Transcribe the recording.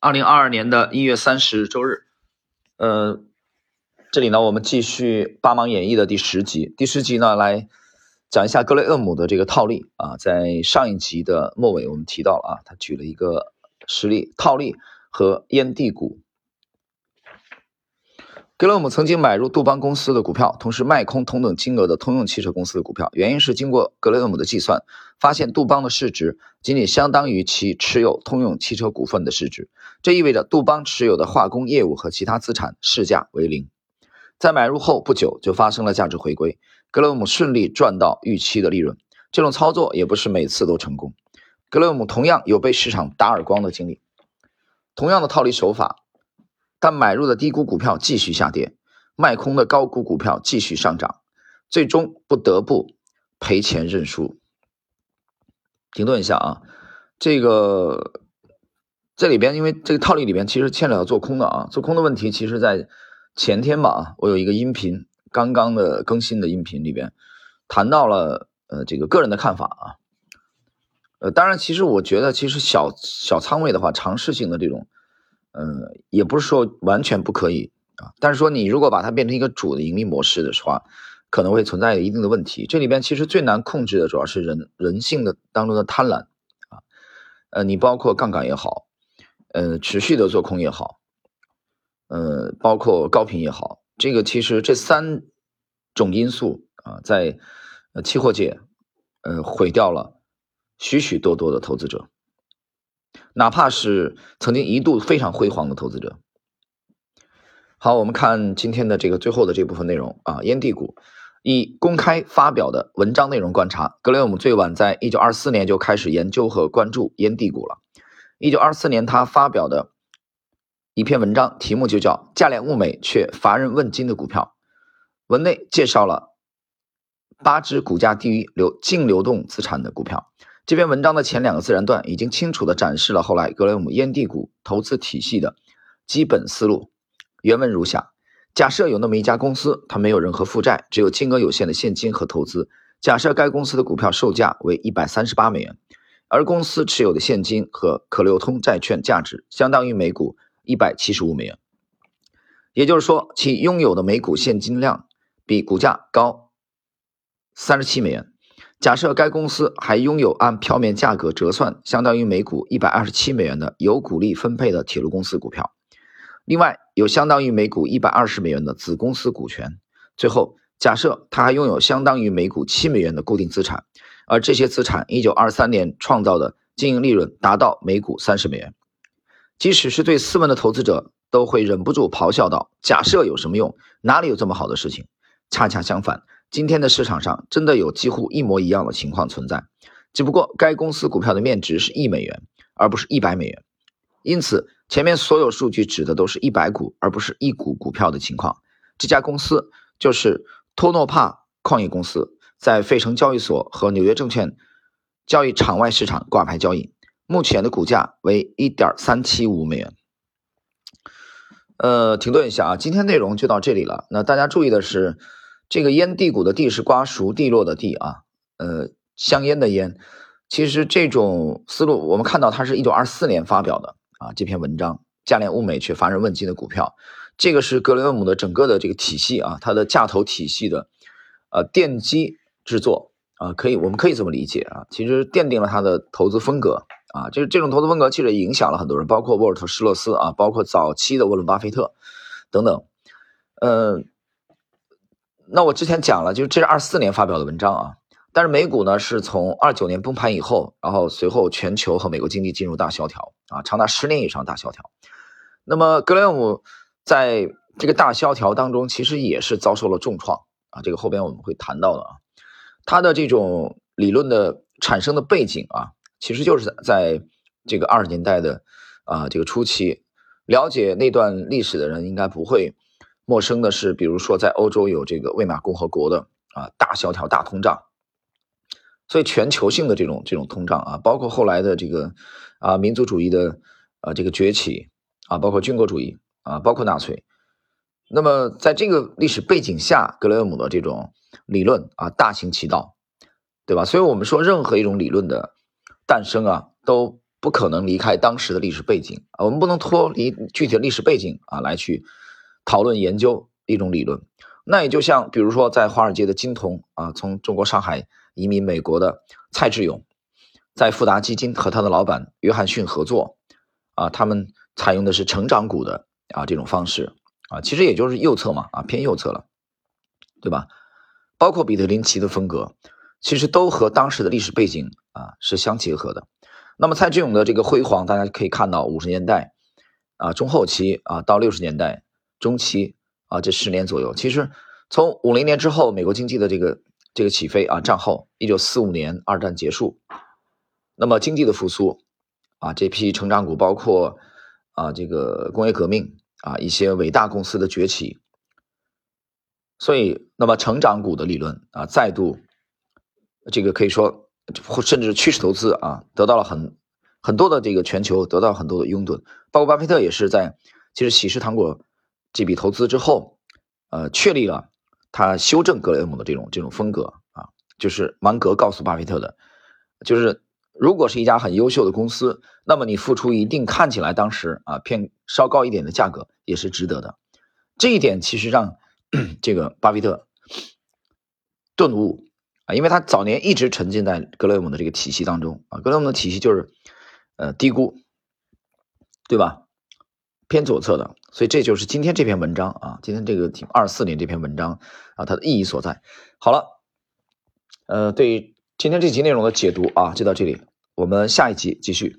二零二二年的一月三十日周日，呃，这里呢，我们继续《八芒演义》的第十集。第十集呢，来讲一下格雷厄姆的这个套利啊。在上一集的末尾，我们提到了啊，他举了一个实例，套利和烟蒂股。格雷厄姆曾经买入杜邦公司的股票，同时卖空同等金额的通用汽车公司的股票。原因是经过格雷厄姆的计算，发现杜邦的市值仅仅相当于其持有通用汽车股份的市值。这意味着杜邦持有的化工业务和其他资产市价为零。在买入后不久就发生了价值回归，格雷厄姆顺利赚到预期的利润。这种操作也不是每次都成功，格雷厄姆同样有被市场打耳光的经历，同样的套利手法。但买入的低估股票继续下跌，卖空的高估股票继续上涨，最终不得不赔钱认输。停顿一下啊，这个这里边因为这个套利里边其实牵扯到做空的啊，做空的问题，其实在前天吧，我有一个音频刚刚的更新的音频里边谈到了呃这个个人的看法啊，呃当然其实我觉得其实小小仓位的话，尝试性的这种。嗯，也不是说完全不可以啊，但是说你如果把它变成一个主的盈利模式的话，可能会存在一定的问题。这里边其实最难控制的主要是人人性的当中的贪婪啊，呃，你包括杠杆也好，呃，持续的做空也好，呃，包括高频也好，这个其实这三种因素啊，在期货界，呃，毁掉了许许多多的投资者。哪怕是曾经一度非常辉煌的投资者。好，我们看今天的这个最后的这部分内容啊，烟蒂股。以公开发表的文章内容观察，格雷厄姆最晚在一九二四年就开始研究和关注烟蒂股了。一九二四年，他发表的一篇文章，题目就叫《价廉物美却乏人问津的股票》。文内介绍了八只股价低于流净流动资产的股票。这篇文章的前两个自然段已经清楚地展示了后来格雷厄姆烟蒂股投资体系的基本思路。原文如下：假设有那么一家公司，它没有任何负债，只有金额有限的现金和投资。假设该公司的股票售价为一百三十八美元，而公司持有的现金和可流通债券价值相当于每股一百七十五美元。也就是说，其拥有的每股现金量比股价高三十七美元。假设该公司还拥有按票面价格折算相当于每股一百二十七美元的有股利分配的铁路公司股票，另外有相当于每股一百二十美元的子公司股权。最后，假设它还拥有相当于每股七美元的固定资产，而这些资产一九二三年创造的经营利润达到每股三十美元。即使是对斯文的投资者，都会忍不住咆哮道：“假设有什么用？哪里有这么好的事情？”恰恰相反。今天的市场上真的有几乎一模一样的情况存在，只不过该公司股票的面值是一美元，而不是一百美元。因此，前面所有数据指的都是一百股，而不是一股股票的情况。这家公司就是托诺帕矿业公司，在费城交易所和纽约证券交易场外市场挂牌交易，目前的股价为一点三七五美元。呃，停顿一下啊，今天内容就到这里了。那大家注意的是。这个烟蒂股的蒂是瓜熟蒂落的蒂啊，呃，香烟的烟。其实这种思路，我们看到它是一九二四年发表的啊，这篇文章价廉物美却乏人问津的股票，这个是格雷厄姆的整个的这个体系啊，它的价投体系的呃奠基之作啊，可以我们可以这么理解啊，其实奠定了他的投资风格啊，就是这种投资风格其实影响了很多人，包括沃尔特施洛斯啊，包括早期的沃伦巴菲特等等，嗯。那我之前讲了，就是这是二四年发表的文章啊，但是美股呢是从二九年崩盘以后，然后随后全球和美国经济进入大萧条啊，长达十年以上大萧条。那么格雷厄姆在这个大萧条当中，其实也是遭受了重创啊，这个后边我们会谈到的啊，他的这种理论的产生的背景啊，其实就是在这个二十年代的啊这个初期，了解那段历史的人应该不会。陌生的是，比如说在欧洲有这个魏玛共和国的啊大萧条、大通胀，所以全球性的这种这种通胀啊，包括后来的这个啊民族主义的啊这个崛起啊，包括军国主义啊，包括纳粹。那么在这个历史背景下，格雷厄姆的这种理论啊大行其道，对吧？所以我们说任何一种理论的诞生啊，都不可能离开当时的历史背景啊，我们不能脱离具体的历史背景啊来去讨论研究一种理论。那也就像比如说在华尔街的金童啊，从中国上海移民美国的蔡志勇，在富达基金和他的老板约翰逊合作啊，他们采用的是成长股的啊这种方式啊，其实也就是右侧嘛啊偏右侧了，对吧？包括彼得林奇的风格，其实都和当时的历史背景啊是相结合的。那么蔡志勇的这个辉煌，大家可以看到五十年代啊中后期啊到六十年代中期啊这十年左右，其实从五零年之后美国经济的这个这个起飞啊战后一九四五年二战结束，那么经济的复苏啊这批成长股包括啊这个工业革命啊一些伟大公司的崛起，所以那么成长股的理论啊再度这个可以说。或甚至趋势投资啊，得到了很很多的这个全球得到很多的拥趸，包括巴菲特也是在其实喜事糖果这笔投资之后，呃，确立了他修正格雷厄姆的这种这种风格啊，就是芒格告诉巴菲特的，就是如果是一家很优秀的公司，那么你付出一定看起来当时啊偏稍高一点的价格也是值得的，这一点其实让 这个巴菲特顿悟。啊，因为他早年一直沉浸在格雷厄姆的这个体系当中啊，格雷厄姆的体系就是，呃，低估，对吧？偏左侧的，所以这就是今天这篇文章啊，今天这个二四年这篇文章啊，它的意义所在。好了，呃，对今天这集内容的解读啊，就到这里，我们下一集继续。